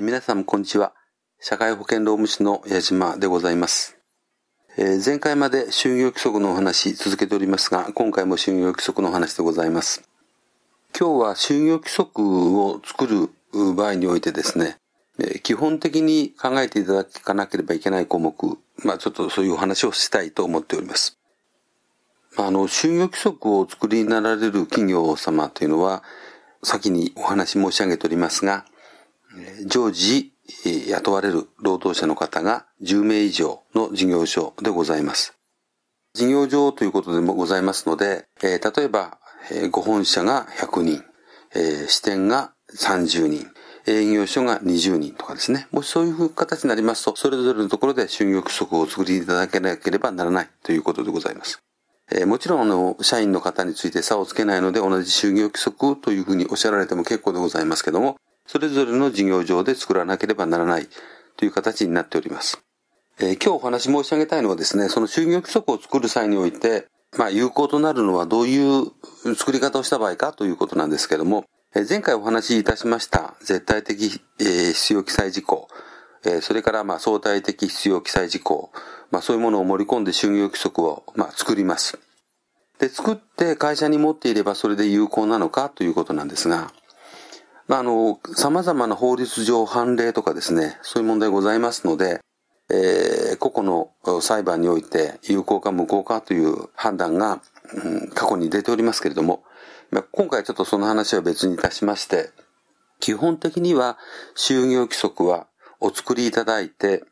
皆さんこんにちは。社会保険労務士の矢島でございます。えー、前回まで就業規則のお話続けておりますが、今回も就業規則のお話でございます。今日は就業規則を作る場合においてですね、えー、基本的に考えていただかなければいけない項目、まあちょっとそういうお話をしたいと思っております。あの、就業規則を作りになられる企業様というのは、先にお話申し上げておりますが、常時雇われる労働者の方が10名以上の事業所でございます。事業場ということでもございますので、例えば、ご本社が100人、支店が30人、営業所が20人とかですね。もしそういう形になりますと、それぞれのところで就業規則を作りいただけなければならないということでございます。もちろん、あの、社員の方について差をつけないので、同じ就業規則というふうにおっしゃられても結構でございますけども、それぞれの事業上で作らなければならないという形になっております。えー、今日お話申し上げたいのはですね、その就業規則を作る際において、まあ、有効となるのはどういう作り方をした場合かということなんですけども、えー、前回お話しいたしました絶対的、えー、必要記載事項、えー、それからまあ相対的必要記載事項、まあ、そういうものを盛り込んで就業規則をまあ作ります。で、作って会社に持っていればそれで有効なのかということなんですが、まあ、あの、様々な法律上判例とかですね、そういう問題ございますので、えー、個々の裁判において有効か無効かという判断が、うん、過去に出ておりますけれども、ま、今回ちょっとその話は別にいたしまして、基本的には就業規則はお作りいただいて、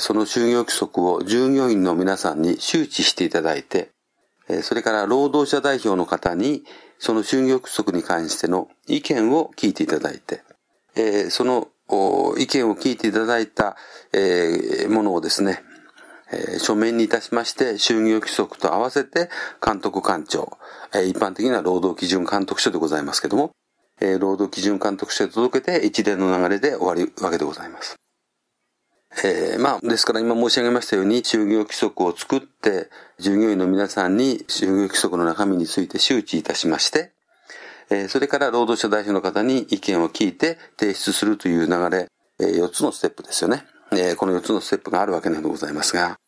その就業規則を従業員の皆さんに周知していただいて、それから労働者代表の方にその就業規則に関しての意見を聞いていただいて、えー、その意見を聞いていただいた、えー、ものをですね、えー、書面にいたしまして、就業規則と合わせて監督官庁、えー、一般的には労働基準監督署でございますけども、えー、労働基準監督署へ届けて一連の流れで終わるわけでございます。えー、まあ、ですから今申し上げましたように、就業規則を作って、従業員の皆さんに就業規則の中身について周知いたしまして、えー、それから労働者代表の方に意見を聞いて提出するという流れ、えー、4つのステップですよね。えー、この4つのステップがあるわけなのでございますが、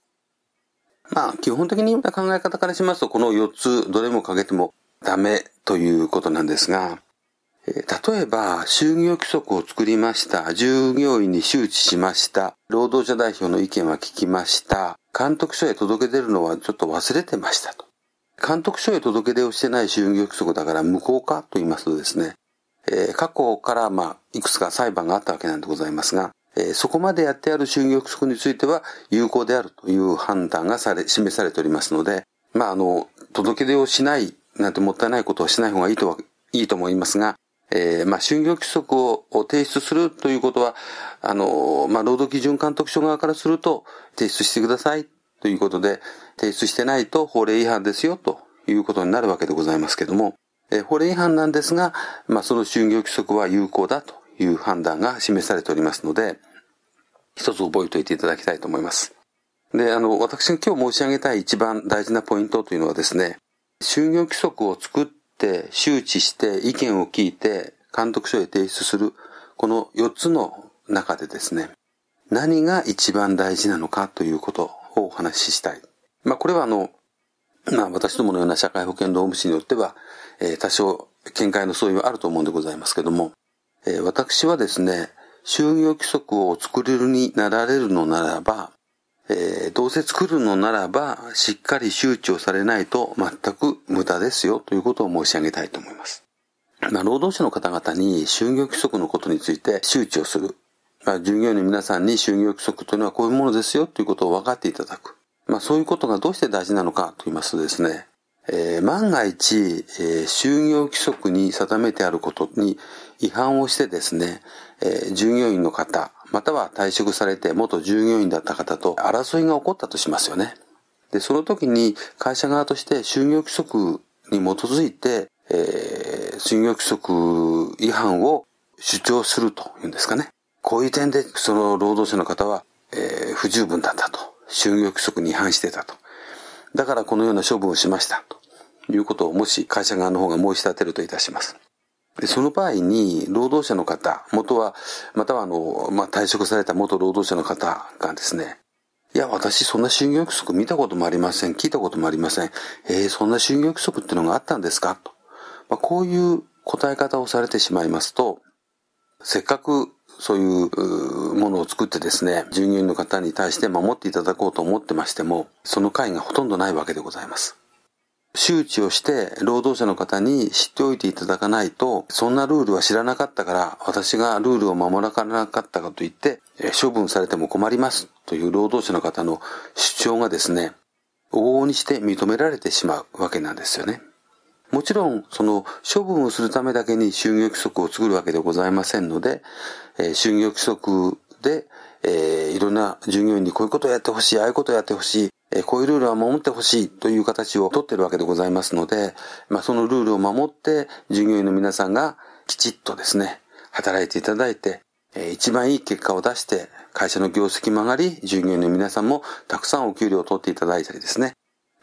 まあ、基本的に考え方からしますと、この4つ、どれもかけてもダメということなんですが、例えば、就業規則を作りました。従業員に周知しました。労働者代表の意見は聞きました。監督署へ届け出るのはちょっと忘れてましたと。監督署へ届け出をしてない就業規則だから無効かと言いますとですね、えー、過去からまあ、いくつか裁判があったわけなんでございますが、えー、そこまでやってある就業規則については有効であるという判断がされ、示されておりますので、まあ、あの、届け出をしないなんてもったいないことをしない方がいいとはいいと思いますが、えー、まあ、就業規則を提出するということは、あの、まあ、労働基準監督署側からすると、提出してくださいということで、提出してないと法令違反ですよということになるわけでございますけども、えー、法令違反なんですが、まあ、その就業規則は有効だという判断が示されておりますので、一つ覚えておいていただきたいと思います。で、あの、私が今日申し上げたい一番大事なポイントというのはですね、就業規則を作っって周知して意見を聞いて監督署へ提出するこの4つの中でですね、何が一番大事なのかということをお話ししたい。まあこれはあの、まあ私どものような社会保険労務士によっては、えー、多少見解の相違はあると思うんでございますけども、えー、私はですね、就業規則を作れるになられるのならば、えー、どうせ作るのならば、しっかり周知をされないと全く無駄ですよということを申し上げたいと思います。まあ、労働者の方々に就業規則のことについて周知をする。まあ、従業員の皆さんに就業規則というのはこういうものですよということを分かっていただく。まあ、そういうことがどうして大事なのかと言いますとですね、えー、万が一、えー、就業規則に定めてあることに違反をしてですね、えー、従業員の方、または退職されて元従業員だった方と争いが起こったとしますよね。で、その時に会社側として就業規則に基づいて、えー、就業規則違反を主張するというんですかね。こういう点でその労働者の方は、えー、不十分だったと。就業規則に違反してたと。だからこのような処分をしました。ということをもし会社側の方が申し立てるといたします。その場合に、労働者の方、元は、またはあの、まあ、退職された元労働者の方がですね、いや、私そんな就業規則見たこともありません。聞いたこともありません。えー、そんな就業規則ってのがあったんですか？と。まあ、こういう答え方をされてしまいますと、せっかくそういうものを作ってですね、従業員の方に対して守っていただこうと思ってましても、その会がほとんどないわけでございます。周知をして労働者の方に知っておいていただかないと、そんなルールは知らなかったから、私がルールを守らなかったかといって、処分されても困りますという労働者の方の主張がですね、往々にして認められてしまうわけなんですよね。もちろん、その処分をするためだけに就業規則を作るわけでございませんので、え、就業規則で、え、いろんな従業員にこういうことをやってほしい、ああいうことをやってほしい、えこういうルールは守ってほしいという形をとってるわけでございますので、まあ、そのルールを守って従業員の皆さんがきちっとですね、働いていただいて、え一番いい結果を出して会社の業績も上がり、従業員の皆さんもたくさんお給料を取っていただいたりですね、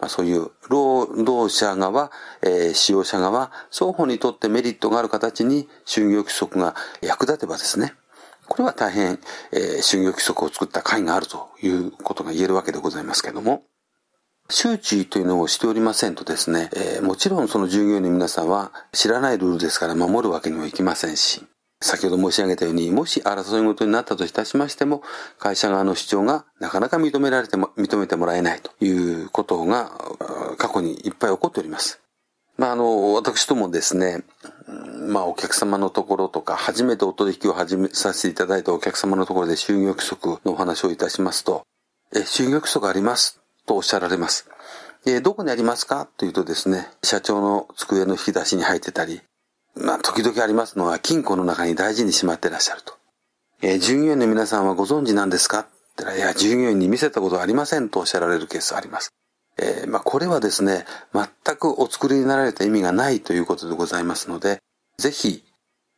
まあ、そういう労働者側、えー、使用者側、双方にとってメリットがある形に就業規則が役立てばですね、これは大変、えー、就業規則を作った会があるということが言えるわけでございますけども、周知というのをしておりませんとですね、えー、もちろんその従業員の皆さんは知らないルールですから守るわけにはいきませんし、先ほど申し上げたように、もし争い事になったといたしましても、会社側の主張がなかなか認められても、認めてもらえないということが過去にいっぱい起こっております。まあ、あの、私どもですね、まあ、お客様のところとか、初めてお取引を始めさせていただいたお客様のところで就業規則のお話をいたしますと、え、就業規則あります？とおっしゃられます。え、どこにありますか？というとですね、社長の机の引き出しに入ってたり、まあ、時々ありますのは金庫の中に大事にしまってらっしゃると。え、従業員の皆さんはご存知なんですか？ってらいや、従業員に見せたことはありませんとおっしゃられるケースあります。えー、まあ、これはですね、全くお作りになられた意味がないということでございますので、ぜひ、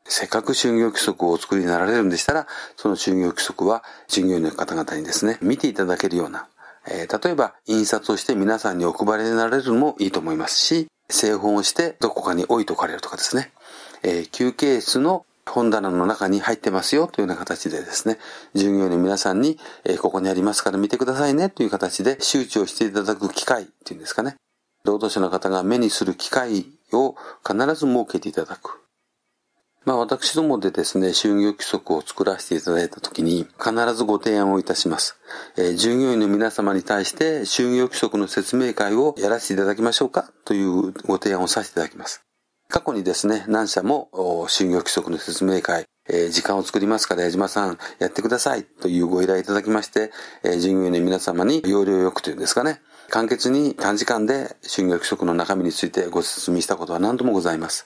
せっかく就業規則をお作りになられるんでしたら、その就業規則は従業員の方々にですね、見ていただけるような、えー、例えば印刷をして皆さんにお配りになられるのもいいと思いますし、製本をしてどこかに置いとかれるとかですね、えー、休憩室の本棚の中に入ってますよというような形でですね、従業員の皆さんに、えー、ここにありますから見てくださいねという形で周知をしていただく機会っていうんですかね。労働者の方が目にする機会を必ず設けていただく。まあ私どもでですね、就業規則を作らせていただいたときに必ずご提案をいたします。えー、従業員の皆様に対して就業規則の説明会をやらせていただきましょうかというご提案をさせていただきます。過去にですね、何社も就業規則の説明会、えー、時間を作りますから矢島さんやってくださいというご依頼いただきまして、えー、従業員の皆様に要領よくというんですかね、簡潔に短時間で就業規則の中身についてご説明したことは何度もございます。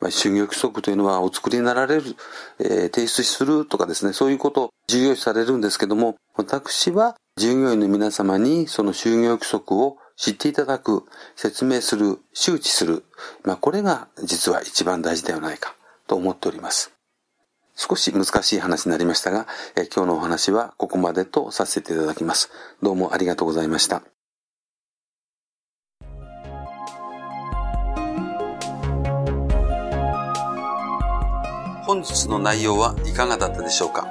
まあ、就業規則というのはお作りになられる、えー、提出するとかですね、そういうことを重要視されるんですけども、私は従業員の皆様にその就業規則を知っていただく、説明する、周知する、まあ、これが実は一番大事ではないかと思っております。少し難しい話になりましたが、え今日のお話はここまでとさせていただきます。どうもありがとうございました。本日の内容はいかがだったでしょうか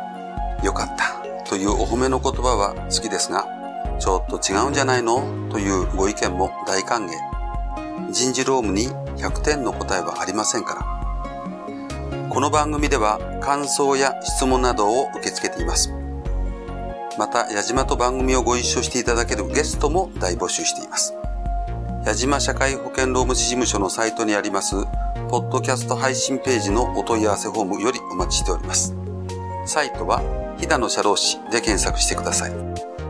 よかったというお褒めの言葉は好きですが、ちょっと違うんじゃないの？というご意見も大歓迎。人事労務に100点の答えはありませんから。この番組では感想や質問などを受け付けています。また、矢島と番組をご一緒していただけるゲストも大募集しています。矢島社会保険労務士事務所のサイトにあります、ポッドキャスト配信ページのお問い合わせフォームよりお待ちしております。サイトは、飛騨の社労士で検索してください。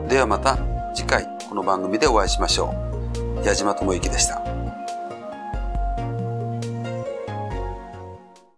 ではまた次回この番組でお会いしましょう。矢島智之でした。